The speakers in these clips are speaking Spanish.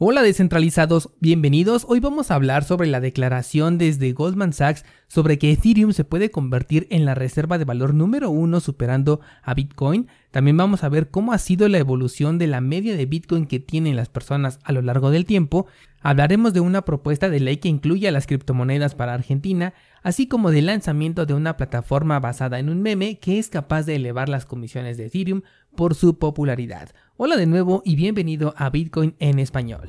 Hola descentralizados, bienvenidos. Hoy vamos a hablar sobre la declaración desde Goldman Sachs sobre que Ethereum se puede convertir en la reserva de valor número uno superando a Bitcoin. También vamos a ver cómo ha sido la evolución de la media de Bitcoin que tienen las personas a lo largo del tiempo. Hablaremos de una propuesta de ley que incluye a las criptomonedas para Argentina, así como del lanzamiento de una plataforma basada en un meme que es capaz de elevar las comisiones de Ethereum por su popularidad. Hola de nuevo y bienvenido a Bitcoin en español.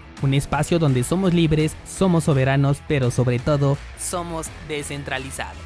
un espacio donde somos libres, somos soberanos, pero sobre todo somos descentralizados.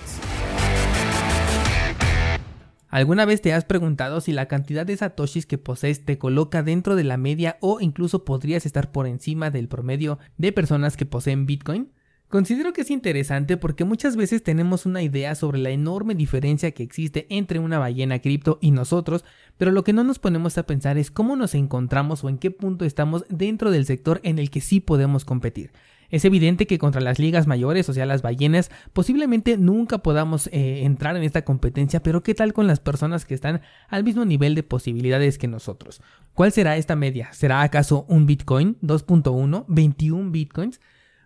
¿Alguna vez te has preguntado si la cantidad de satoshis que posees te coloca dentro de la media o incluso podrías estar por encima del promedio de personas que poseen Bitcoin? Considero que es interesante porque muchas veces tenemos una idea sobre la enorme diferencia que existe entre una ballena cripto y nosotros, pero lo que no nos ponemos a pensar es cómo nos encontramos o en qué punto estamos dentro del sector en el que sí podemos competir. Es evidente que contra las ligas mayores, o sea, las ballenas, posiblemente nunca podamos eh, entrar en esta competencia, pero ¿qué tal con las personas que están al mismo nivel de posibilidades que nosotros? ¿Cuál será esta media? ¿Será acaso un Bitcoin 2.1, 21 Bitcoins?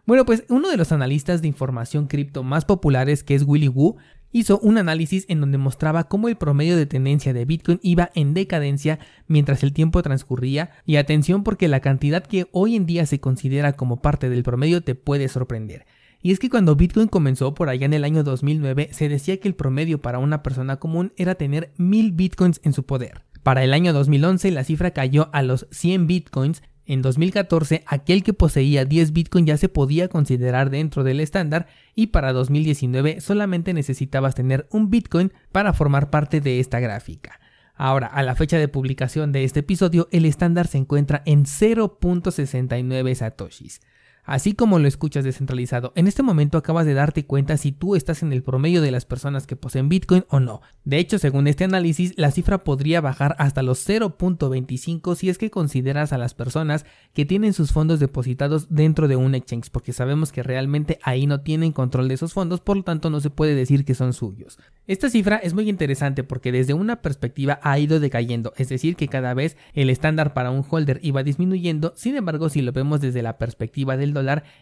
Bueno, pues uno de los analistas de información cripto más populares, que es Willy Wu, hizo un análisis en donde mostraba cómo el promedio de tendencia de Bitcoin iba en decadencia mientras el tiempo transcurría y atención porque la cantidad que hoy en día se considera como parte del promedio te puede sorprender. Y es que cuando Bitcoin comenzó por allá en el año 2009 se decía que el promedio para una persona común era tener 1000 Bitcoins en su poder. Para el año 2011 la cifra cayó a los 100 Bitcoins en 2014, aquel que poseía 10 Bitcoin ya se podía considerar dentro del estándar y para 2019 solamente necesitabas tener un Bitcoin para formar parte de esta gráfica. Ahora, a la fecha de publicación de este episodio, el estándar se encuentra en 0.69 satoshis. Así como lo escuchas descentralizado, en este momento acabas de darte cuenta si tú estás en el promedio de las personas que poseen Bitcoin o no. De hecho, según este análisis, la cifra podría bajar hasta los 0.25 si es que consideras a las personas que tienen sus fondos depositados dentro de un exchange, porque sabemos que realmente ahí no tienen control de esos fondos, por lo tanto no se puede decir que son suyos. Esta cifra es muy interesante porque desde una perspectiva ha ido decayendo, es decir, que cada vez el estándar para un holder iba disminuyendo, sin embargo, si lo vemos desde la perspectiva del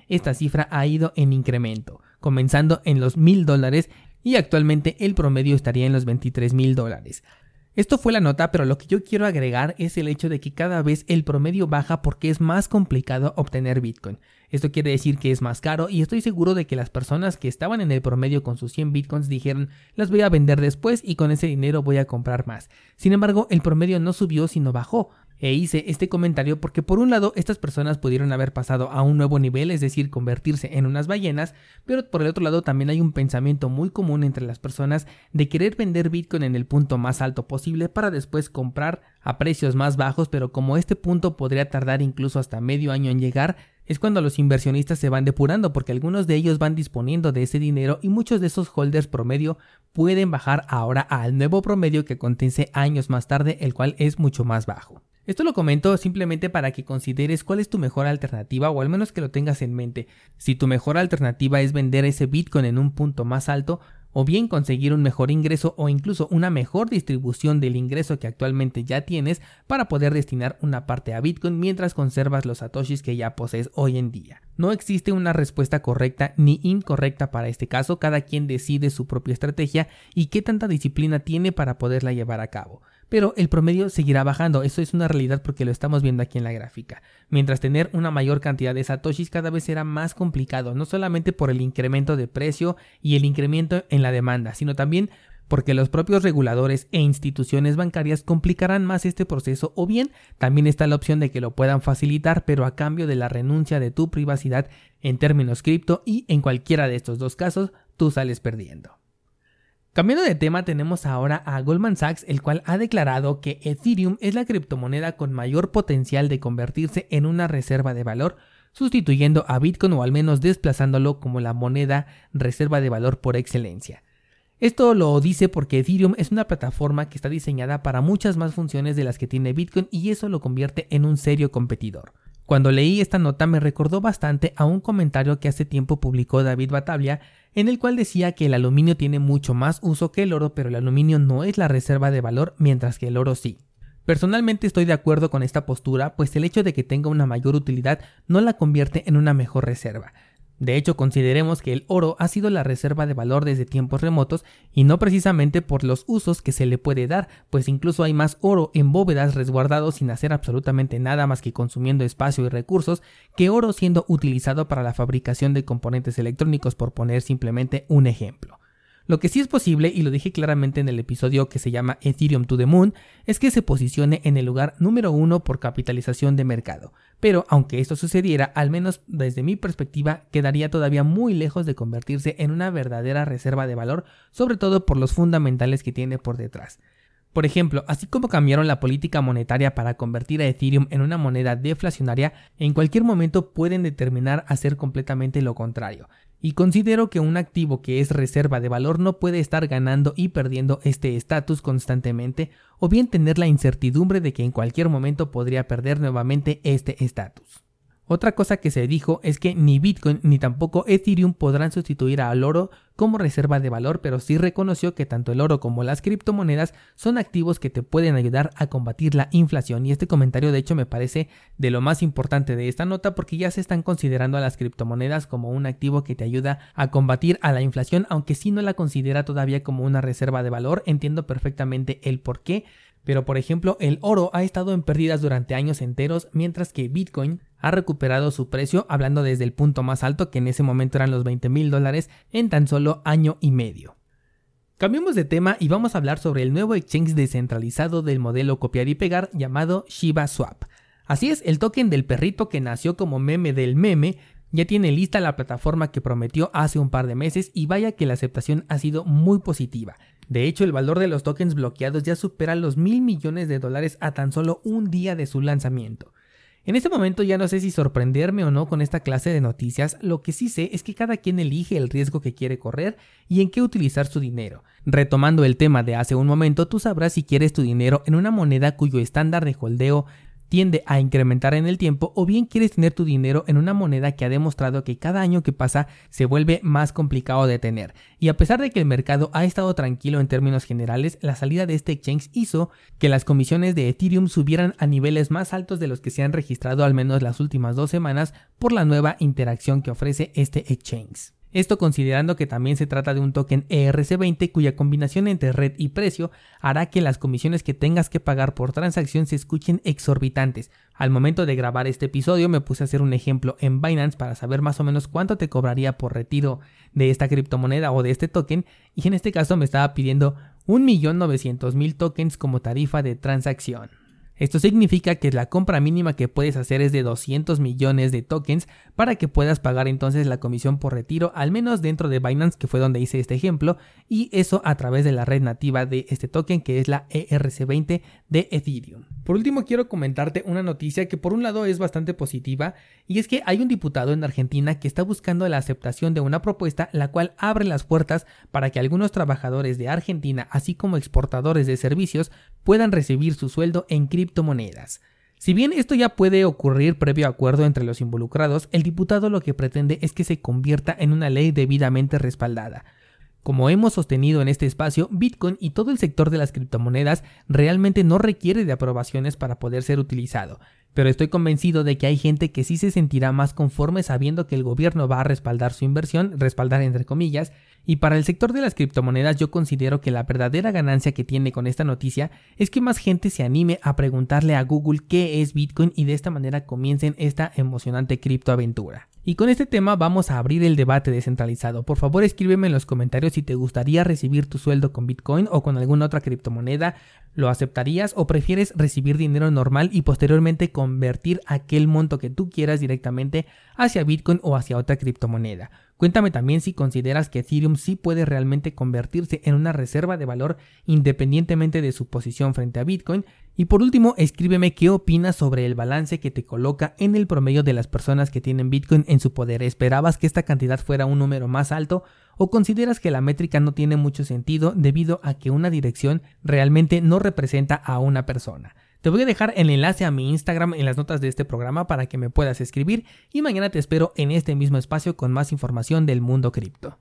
esta cifra ha ido en incremento, comenzando en los mil dólares y actualmente el promedio estaría en los 23 mil dólares. Esto fue la nota, pero lo que yo quiero agregar es el hecho de que cada vez el promedio baja porque es más complicado obtener Bitcoin. Esto quiere decir que es más caro y estoy seguro de que las personas que estaban en el promedio con sus 100 Bitcoins dijeron las voy a vender después y con ese dinero voy a comprar más. Sin embargo, el promedio no subió sino bajó, e hice este comentario porque por un lado estas personas pudieron haber pasado a un nuevo nivel, es decir, convertirse en unas ballenas, pero por el otro lado también hay un pensamiento muy común entre las personas de querer vender Bitcoin en el punto más alto posible para después comprar a precios más bajos, pero como este punto podría tardar incluso hasta medio año en llegar, es cuando los inversionistas se van depurando porque algunos de ellos van disponiendo de ese dinero y muchos de esos holders promedio pueden bajar ahora al nuevo promedio que contiene años más tarde, el cual es mucho más bajo. Esto lo comento simplemente para que consideres cuál es tu mejor alternativa o al menos que lo tengas en mente. Si tu mejor alternativa es vender ese Bitcoin en un punto más alto, o bien conseguir un mejor ingreso o incluso una mejor distribución del ingreso que actualmente ya tienes para poder destinar una parte a Bitcoin mientras conservas los satoshis que ya posees hoy en día. No existe una respuesta correcta ni incorrecta para este caso, cada quien decide su propia estrategia y qué tanta disciplina tiene para poderla llevar a cabo pero el promedio seguirá bajando. Eso es una realidad porque lo estamos viendo aquí en la gráfica. Mientras tener una mayor cantidad de satoshis cada vez será más complicado, no solamente por el incremento de precio y el incremento en la demanda, sino también porque los propios reguladores e instituciones bancarias complicarán más este proceso o bien también está la opción de que lo puedan facilitar pero a cambio de la renuncia de tu privacidad en términos cripto y en cualquiera de estos dos casos tú sales perdiendo. Cambiando de tema, tenemos ahora a Goldman Sachs, el cual ha declarado que Ethereum es la criptomoneda con mayor potencial de convertirse en una reserva de valor, sustituyendo a Bitcoin o al menos desplazándolo como la moneda reserva de valor por excelencia. Esto lo dice porque Ethereum es una plataforma que está diseñada para muchas más funciones de las que tiene Bitcoin y eso lo convierte en un serio competidor. Cuando leí esta nota me recordó bastante a un comentario que hace tiempo publicó David Batavia, en el cual decía que el aluminio tiene mucho más uso que el oro, pero el aluminio no es la reserva de valor, mientras que el oro sí. Personalmente estoy de acuerdo con esta postura, pues el hecho de que tenga una mayor utilidad no la convierte en una mejor reserva. De hecho, consideremos que el oro ha sido la reserva de valor desde tiempos remotos y no precisamente por los usos que se le puede dar, pues incluso hay más oro en bóvedas resguardado sin hacer absolutamente nada más que consumiendo espacio y recursos que oro siendo utilizado para la fabricación de componentes electrónicos por poner simplemente un ejemplo. Lo que sí es posible, y lo dije claramente en el episodio que se llama Ethereum to the Moon, es que se posicione en el lugar número uno por capitalización de mercado. Pero aunque esto sucediera, al menos desde mi perspectiva, quedaría todavía muy lejos de convertirse en una verdadera reserva de valor, sobre todo por los fundamentales que tiene por detrás. Por ejemplo, así como cambiaron la política monetaria para convertir a Ethereum en una moneda deflacionaria, en cualquier momento pueden determinar hacer completamente lo contrario. Y considero que un activo que es reserva de valor no puede estar ganando y perdiendo este estatus constantemente, o bien tener la incertidumbre de que en cualquier momento podría perder nuevamente este estatus. Otra cosa que se dijo es que ni Bitcoin ni tampoco Ethereum podrán sustituir al oro como reserva de valor, pero sí reconoció que tanto el oro como las criptomonedas son activos que te pueden ayudar a combatir la inflación. Y este comentario de hecho me parece de lo más importante de esta nota porque ya se están considerando a las criptomonedas como un activo que te ayuda a combatir a la inflación, aunque sí no la considera todavía como una reserva de valor. Entiendo perfectamente el por qué. Pero por ejemplo, el oro ha estado en pérdidas durante años enteros, mientras que Bitcoin ha recuperado su precio, hablando desde el punto más alto, que en ese momento eran los 20 mil dólares, en tan solo año y medio. Cambiemos de tema y vamos a hablar sobre el nuevo exchange descentralizado del modelo copiar y pegar llamado Shiba Swap. Así es, el token del perrito que nació como meme del meme ya tiene lista la plataforma que prometió hace un par de meses y vaya que la aceptación ha sido muy positiva. De hecho, el valor de los tokens bloqueados ya supera los mil millones de dólares a tan solo un día de su lanzamiento. En este momento ya no sé si sorprenderme o no con esta clase de noticias, lo que sí sé es que cada quien elige el riesgo que quiere correr y en qué utilizar su dinero. Retomando el tema de hace un momento, tú sabrás si quieres tu dinero en una moneda cuyo estándar de holdeo tiende a incrementar en el tiempo o bien quieres tener tu dinero en una moneda que ha demostrado que cada año que pasa se vuelve más complicado de tener. Y a pesar de que el mercado ha estado tranquilo en términos generales, la salida de este exchange hizo que las comisiones de Ethereum subieran a niveles más altos de los que se han registrado al menos las últimas dos semanas por la nueva interacción que ofrece este exchange. Esto considerando que también se trata de un token ERC20 cuya combinación entre red y precio hará que las comisiones que tengas que pagar por transacción se escuchen exorbitantes. Al momento de grabar este episodio me puse a hacer un ejemplo en Binance para saber más o menos cuánto te cobraría por retiro de esta criptomoneda o de este token y en este caso me estaba pidiendo 1.900.000 tokens como tarifa de transacción. Esto significa que la compra mínima que puedes hacer es de 200 millones de tokens para que puedas pagar entonces la comisión por retiro, al menos dentro de Binance, que fue donde hice este ejemplo, y eso a través de la red nativa de este token que es la ERC20 de Ethereum. Por último, quiero comentarte una noticia que por un lado es bastante positiva, y es que hay un diputado en Argentina que está buscando la aceptación de una propuesta la cual abre las puertas para que algunos trabajadores de Argentina, así como exportadores de servicios, puedan recibir su sueldo en Si bien esto ya puede ocurrir previo acuerdo entre los involucrados, el diputado lo que pretende es que se convierta en una ley debidamente respaldada. Como hemos sostenido en este espacio, Bitcoin y todo el sector de las criptomonedas realmente no requiere de aprobaciones para poder ser utilizado, pero estoy convencido de que hay gente que sí se sentirá más conforme sabiendo que el gobierno va a respaldar su inversión, respaldar entre comillas, y para el sector de las criptomonedas yo considero que la verdadera ganancia que tiene con esta noticia es que más gente se anime a preguntarle a Google qué es Bitcoin y de esta manera comiencen esta emocionante criptoaventura. Y con este tema vamos a abrir el debate descentralizado. Por favor escríbeme en los comentarios si te gustaría recibir tu sueldo con Bitcoin o con alguna otra criptomoneda. ¿Lo aceptarías o prefieres recibir dinero normal y posteriormente convertir aquel monto que tú quieras directamente hacia Bitcoin o hacia otra criptomoneda? Cuéntame también si consideras que Ethereum sí puede realmente convertirse en una reserva de valor independientemente de su posición frente a Bitcoin. Y por último, escríbeme qué opinas sobre el balance que te coloca en el promedio de las personas que tienen Bitcoin en su poder. ¿Esperabas que esta cantidad fuera un número más alto o consideras que la métrica no tiene mucho sentido debido a que una dirección realmente no representa a una persona? Te voy a dejar el enlace a mi Instagram en las notas de este programa para que me puedas escribir y mañana te espero en este mismo espacio con más información del mundo cripto.